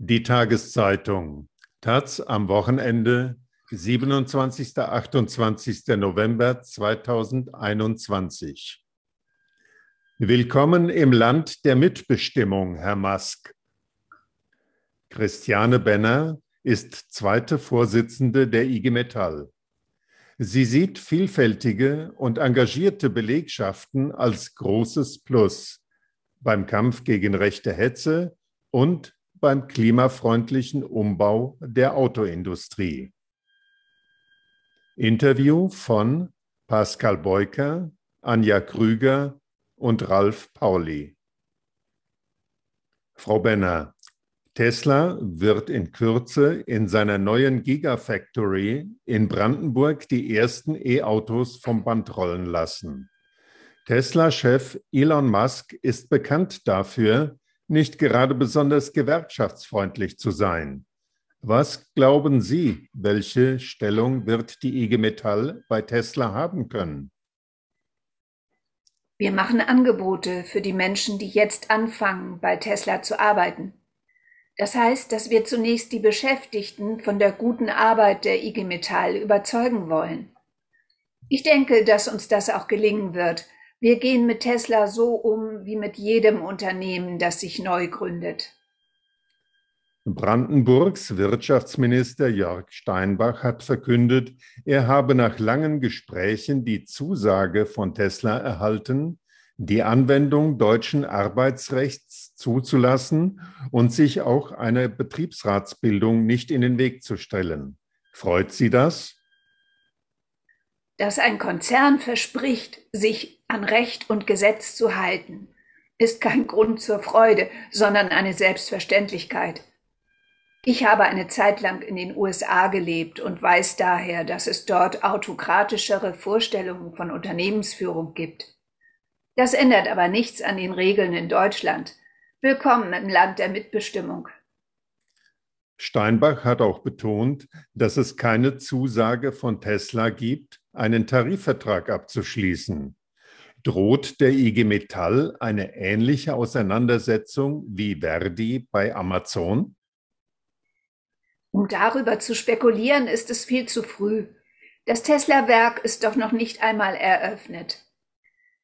Die Tageszeitung Taz am Wochenende 27. 28. November 2021. Willkommen im Land der Mitbestimmung, Herr Musk. Christiane Benner ist zweite Vorsitzende der IG Metall. Sie sieht vielfältige und engagierte Belegschaften als großes Plus beim Kampf gegen rechte Hetze und beim klimafreundlichen Umbau der Autoindustrie. Interview von Pascal Beuker, Anja Krüger und Ralf Pauli. Frau Benner, Tesla wird in Kürze in seiner neuen Gigafactory in Brandenburg die ersten E-Autos vom Band rollen lassen. Tesla-Chef Elon Musk ist bekannt dafür, nicht gerade besonders gewerkschaftsfreundlich zu sein. Was glauben Sie, welche Stellung wird die IG Metall bei Tesla haben können? Wir machen Angebote für die Menschen, die jetzt anfangen, bei Tesla zu arbeiten. Das heißt, dass wir zunächst die Beschäftigten von der guten Arbeit der IG Metall überzeugen wollen. Ich denke, dass uns das auch gelingen wird. Wir gehen mit Tesla so um wie mit jedem Unternehmen, das sich neu gründet. Brandenburgs Wirtschaftsminister Jörg Steinbach hat verkündet, er habe nach langen Gesprächen die Zusage von Tesla erhalten, die Anwendung deutschen Arbeitsrechts zuzulassen und sich auch einer Betriebsratsbildung nicht in den Weg zu stellen. Freut Sie das? Dass ein Konzern verspricht, sich an Recht und Gesetz zu halten, ist kein Grund zur Freude, sondern eine Selbstverständlichkeit. Ich habe eine Zeit lang in den USA gelebt und weiß daher, dass es dort autokratischere Vorstellungen von Unternehmensführung gibt. Das ändert aber nichts an den Regeln in Deutschland. Willkommen im Land der Mitbestimmung. Steinbach hat auch betont, dass es keine Zusage von Tesla gibt, einen Tarifvertrag abzuschließen. Droht der IG Metall eine ähnliche Auseinandersetzung wie Verdi bei Amazon? Um darüber zu spekulieren, ist es viel zu früh. Das Tesla-Werk ist doch noch nicht einmal eröffnet.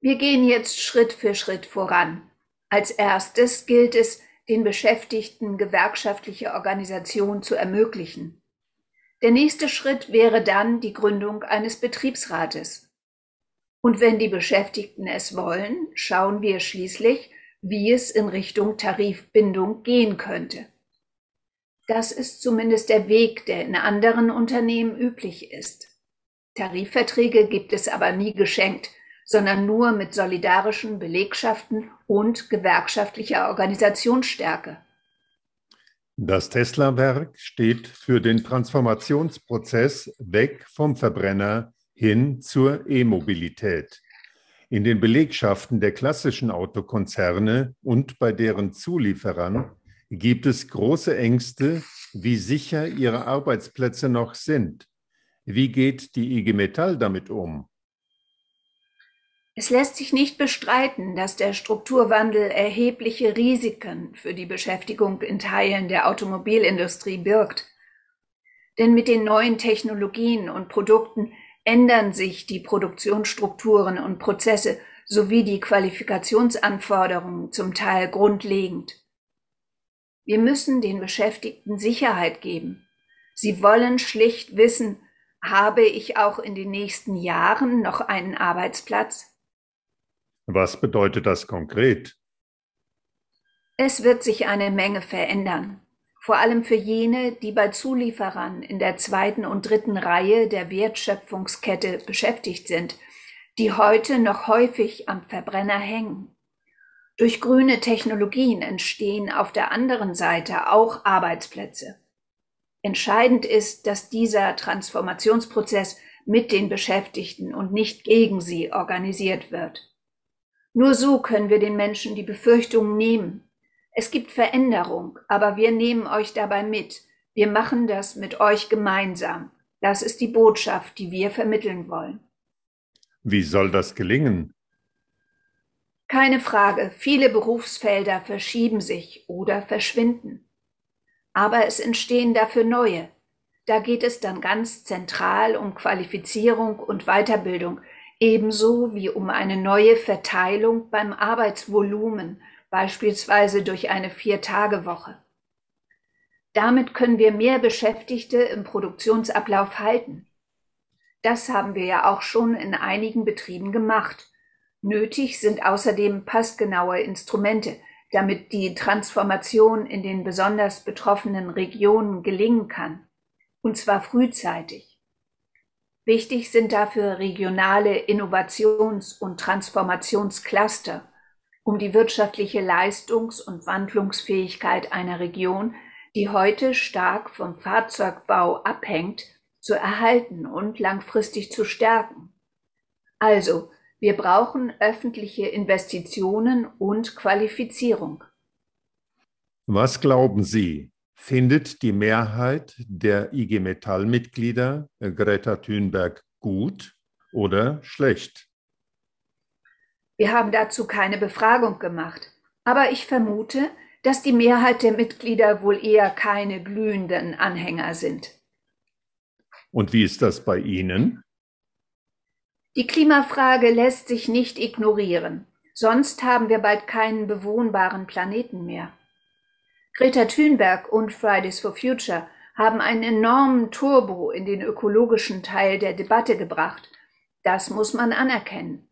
Wir gehen jetzt Schritt für Schritt voran. Als erstes gilt es, den Beschäftigten gewerkschaftliche Organisation zu ermöglichen. Der nächste Schritt wäre dann die Gründung eines Betriebsrates. Und wenn die Beschäftigten es wollen, schauen wir schließlich, wie es in Richtung Tarifbindung gehen könnte. Das ist zumindest der Weg, der in anderen Unternehmen üblich ist. Tarifverträge gibt es aber nie geschenkt, sondern nur mit solidarischen Belegschaften und gewerkschaftlicher Organisationsstärke. Das Tesla-Werk steht für den Transformationsprozess weg vom Verbrenner hin zur E-Mobilität. In den Belegschaften der klassischen Autokonzerne und bei deren Zulieferern gibt es große Ängste, wie sicher ihre Arbeitsplätze noch sind. Wie geht die IG Metall damit um? Es lässt sich nicht bestreiten, dass der Strukturwandel erhebliche Risiken für die Beschäftigung in Teilen der Automobilindustrie birgt. Denn mit den neuen Technologien und Produkten ändern sich die Produktionsstrukturen und Prozesse sowie die Qualifikationsanforderungen zum Teil grundlegend. Wir müssen den Beschäftigten Sicherheit geben. Sie wollen schlicht wissen, habe ich auch in den nächsten Jahren noch einen Arbeitsplatz? Was bedeutet das konkret? Es wird sich eine Menge verändern, vor allem für jene, die bei Zulieferern in der zweiten und dritten Reihe der Wertschöpfungskette beschäftigt sind, die heute noch häufig am Verbrenner hängen. Durch grüne Technologien entstehen auf der anderen Seite auch Arbeitsplätze. Entscheidend ist, dass dieser Transformationsprozess mit den Beschäftigten und nicht gegen sie organisiert wird. Nur so können wir den Menschen die Befürchtung nehmen. Es gibt Veränderung, aber wir nehmen euch dabei mit. Wir machen das mit euch gemeinsam. Das ist die Botschaft, die wir vermitteln wollen. Wie soll das gelingen? Keine Frage, viele Berufsfelder verschieben sich oder verschwinden. aber es entstehen dafür neue. Da geht es dann ganz zentral um Qualifizierung und Weiterbildung, ebenso wie um eine neue Verteilung beim Arbeitsvolumen, beispielsweise durch eine Vier-Tage-Woche. Damit können wir mehr Beschäftigte im Produktionsablauf halten. Das haben wir ja auch schon in einigen Betrieben gemacht. Nötig sind außerdem passgenaue Instrumente, damit die Transformation in den besonders betroffenen Regionen gelingen kann, und zwar frühzeitig. Wichtig sind dafür regionale Innovations- und Transformationscluster, um die wirtschaftliche Leistungs- und Wandlungsfähigkeit einer Region, die heute stark vom Fahrzeugbau abhängt, zu erhalten und langfristig zu stärken. Also, wir brauchen öffentliche Investitionen und Qualifizierung. Was glauben Sie, findet die Mehrheit der IG Metall-Mitglieder Greta Thunberg gut oder schlecht? Wir haben dazu keine Befragung gemacht, aber ich vermute, dass die Mehrheit der Mitglieder wohl eher keine glühenden Anhänger sind. Und wie ist das bei Ihnen? Die Klimafrage lässt sich nicht ignorieren, sonst haben wir bald keinen bewohnbaren Planeten mehr. Greta Thunberg und Fridays for Future haben einen enormen Turbo in den ökologischen Teil der Debatte gebracht. Das muss man anerkennen.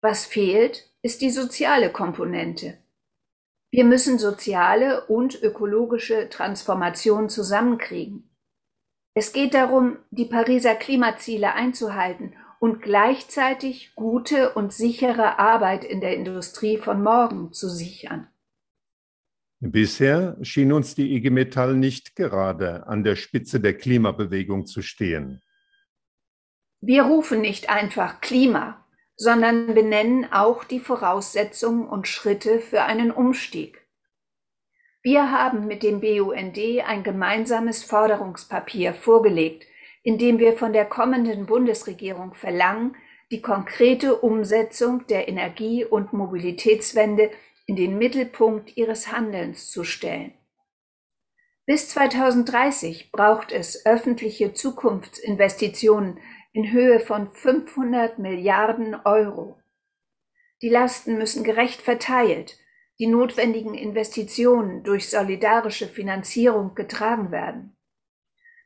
Was fehlt, ist die soziale Komponente. Wir müssen soziale und ökologische Transformation zusammenkriegen. Es geht darum, die Pariser Klimaziele einzuhalten und gleichzeitig gute und sichere Arbeit in der Industrie von morgen zu sichern. Bisher schien uns die IG Metall nicht gerade an der Spitze der Klimabewegung zu stehen. Wir rufen nicht einfach Klima, sondern benennen auch die Voraussetzungen und Schritte für einen Umstieg. Wir haben mit dem BUND ein gemeinsames Forderungspapier vorgelegt, in dem wir von der kommenden Bundesregierung verlangen, die konkrete Umsetzung der Energie- und Mobilitätswende in den Mittelpunkt ihres Handelns zu stellen. Bis 2030 braucht es öffentliche Zukunftsinvestitionen in Höhe von 500 Milliarden Euro. Die Lasten müssen gerecht verteilt die notwendigen Investitionen durch solidarische Finanzierung getragen werden.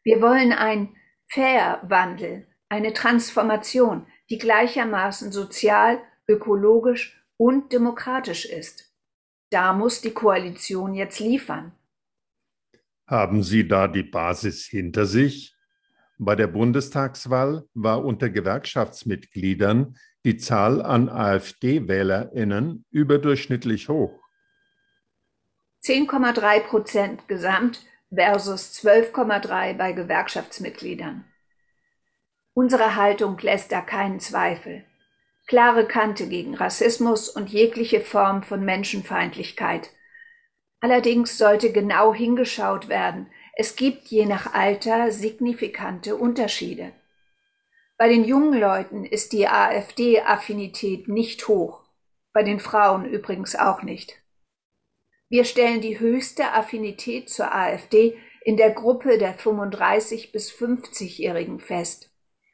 Wir wollen ein Fair-Wandel, eine Transformation, die gleichermaßen sozial, ökologisch und demokratisch ist. Da muss die Koalition jetzt liefern. Haben Sie da die Basis hinter sich? Bei der Bundestagswahl war unter Gewerkschaftsmitgliedern die Zahl an AfD-Wählerinnen überdurchschnittlich hoch. 10,3 Prozent gesamt versus 12,3 bei Gewerkschaftsmitgliedern. Unsere Haltung lässt da keinen Zweifel. Klare Kante gegen Rassismus und jegliche Form von Menschenfeindlichkeit. Allerdings sollte genau hingeschaut werden. Es gibt je nach Alter signifikante Unterschiede. Bei den jungen Leuten ist die AfD-Affinität nicht hoch, bei den Frauen übrigens auch nicht. Wir stellen die höchste Affinität zur AfD in der Gruppe der 35 bis 50-Jährigen fest,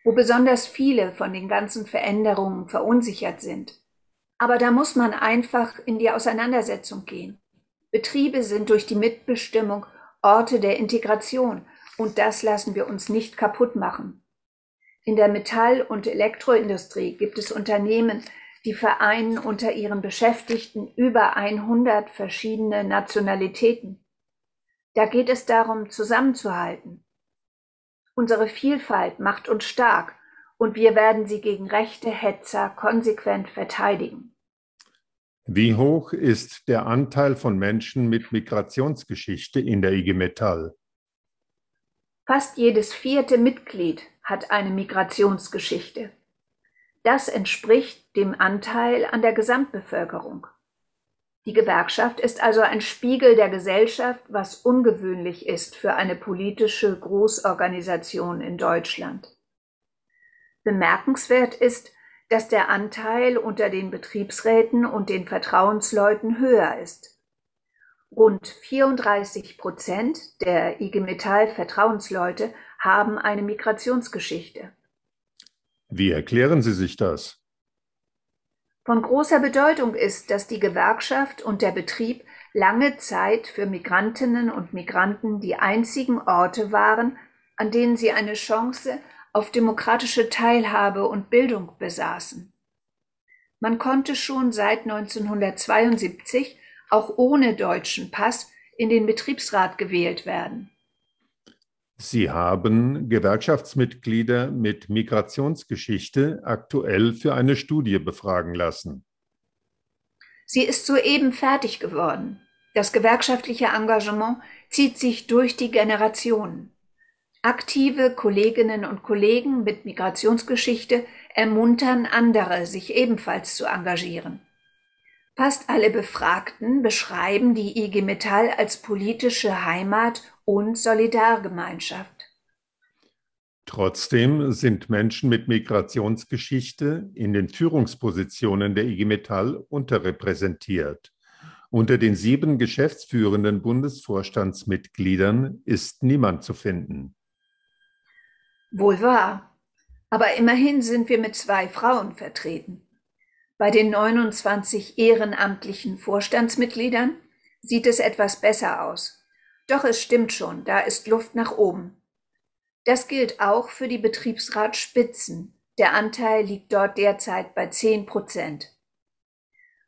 wo besonders viele von den ganzen Veränderungen verunsichert sind. Aber da muss man einfach in die Auseinandersetzung gehen. Betriebe sind durch die Mitbestimmung Orte der Integration und das lassen wir uns nicht kaputt machen. In der Metall- und Elektroindustrie gibt es Unternehmen, die vereinen unter ihren Beschäftigten über 100 verschiedene Nationalitäten. Da geht es darum, zusammenzuhalten. Unsere Vielfalt macht uns stark und wir werden sie gegen rechte Hetzer konsequent verteidigen. Wie hoch ist der Anteil von Menschen mit Migrationsgeschichte in der IG Metall? Fast jedes vierte Mitglied hat eine Migrationsgeschichte. Das entspricht dem Anteil an der Gesamtbevölkerung. Die Gewerkschaft ist also ein Spiegel der Gesellschaft, was ungewöhnlich ist für eine politische Großorganisation in Deutschland. Bemerkenswert ist, dass der Anteil unter den Betriebsräten und den Vertrauensleuten höher ist. Rund 34 Prozent der IG Metall Vertrauensleute haben eine Migrationsgeschichte. Wie erklären Sie sich das? Von großer Bedeutung ist, dass die Gewerkschaft und der Betrieb lange Zeit für Migrantinnen und Migranten die einzigen Orte waren, an denen sie eine Chance auf demokratische Teilhabe und Bildung besaßen. Man konnte schon seit 1972 auch ohne deutschen Pass in den Betriebsrat gewählt werden. Sie haben Gewerkschaftsmitglieder mit Migrationsgeschichte aktuell für eine Studie befragen lassen. Sie ist soeben fertig geworden. Das gewerkschaftliche Engagement zieht sich durch die Generationen. Aktive Kolleginnen und Kollegen mit Migrationsgeschichte ermuntern andere, sich ebenfalls zu engagieren. Fast alle Befragten beschreiben die IG Metall als politische Heimat und Solidargemeinschaft. Trotzdem sind Menschen mit Migrationsgeschichte in den Führungspositionen der IG Metall unterrepräsentiert. Unter den sieben geschäftsführenden Bundesvorstandsmitgliedern ist niemand zu finden. Wohl wahr. Aber immerhin sind wir mit zwei Frauen vertreten. Bei den 29 ehrenamtlichen Vorstandsmitgliedern sieht es etwas besser aus. Doch es stimmt schon, da ist Luft nach oben. Das gilt auch für die Betriebsratsspitzen. Der Anteil liegt dort derzeit bei 10 Prozent.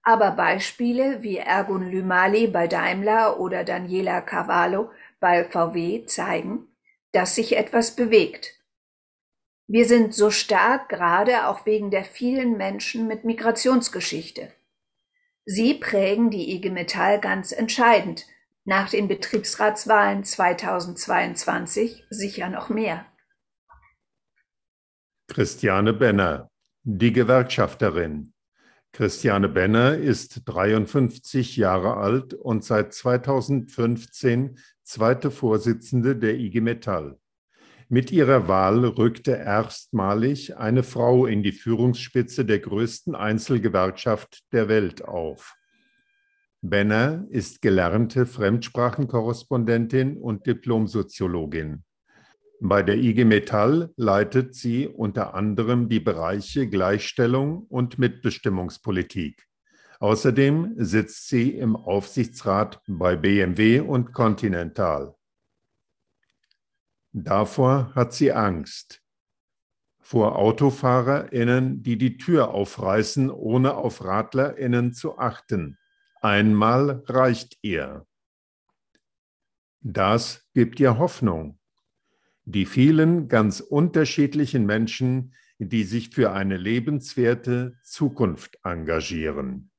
Aber Beispiele wie Ergun Lümali bei Daimler oder Daniela Cavallo bei VW zeigen, dass sich etwas bewegt. Wir sind so stark, gerade auch wegen der vielen Menschen mit Migrationsgeschichte. Sie prägen die IG Metall ganz entscheidend, nach den Betriebsratswahlen 2022 sicher noch mehr. Christiane Benner, die Gewerkschafterin. Christiane Benner ist 53 Jahre alt und seit 2015 zweite Vorsitzende der IG Metall. Mit ihrer Wahl rückte erstmalig eine Frau in die Führungsspitze der größten Einzelgewerkschaft der Welt auf. Benner ist gelernte Fremdsprachenkorrespondentin und Diplomsoziologin. Bei der IG Metall leitet sie unter anderem die Bereiche Gleichstellung und Mitbestimmungspolitik. Außerdem sitzt sie im Aufsichtsrat bei BMW und Continental. Davor hat sie Angst. Vor AutofahrerInnen, die die Tür aufreißen, ohne auf RadlerInnen zu achten. Einmal reicht ihr. Das gibt ihr Hoffnung. Die vielen ganz unterschiedlichen Menschen, die sich für eine lebenswerte Zukunft engagieren.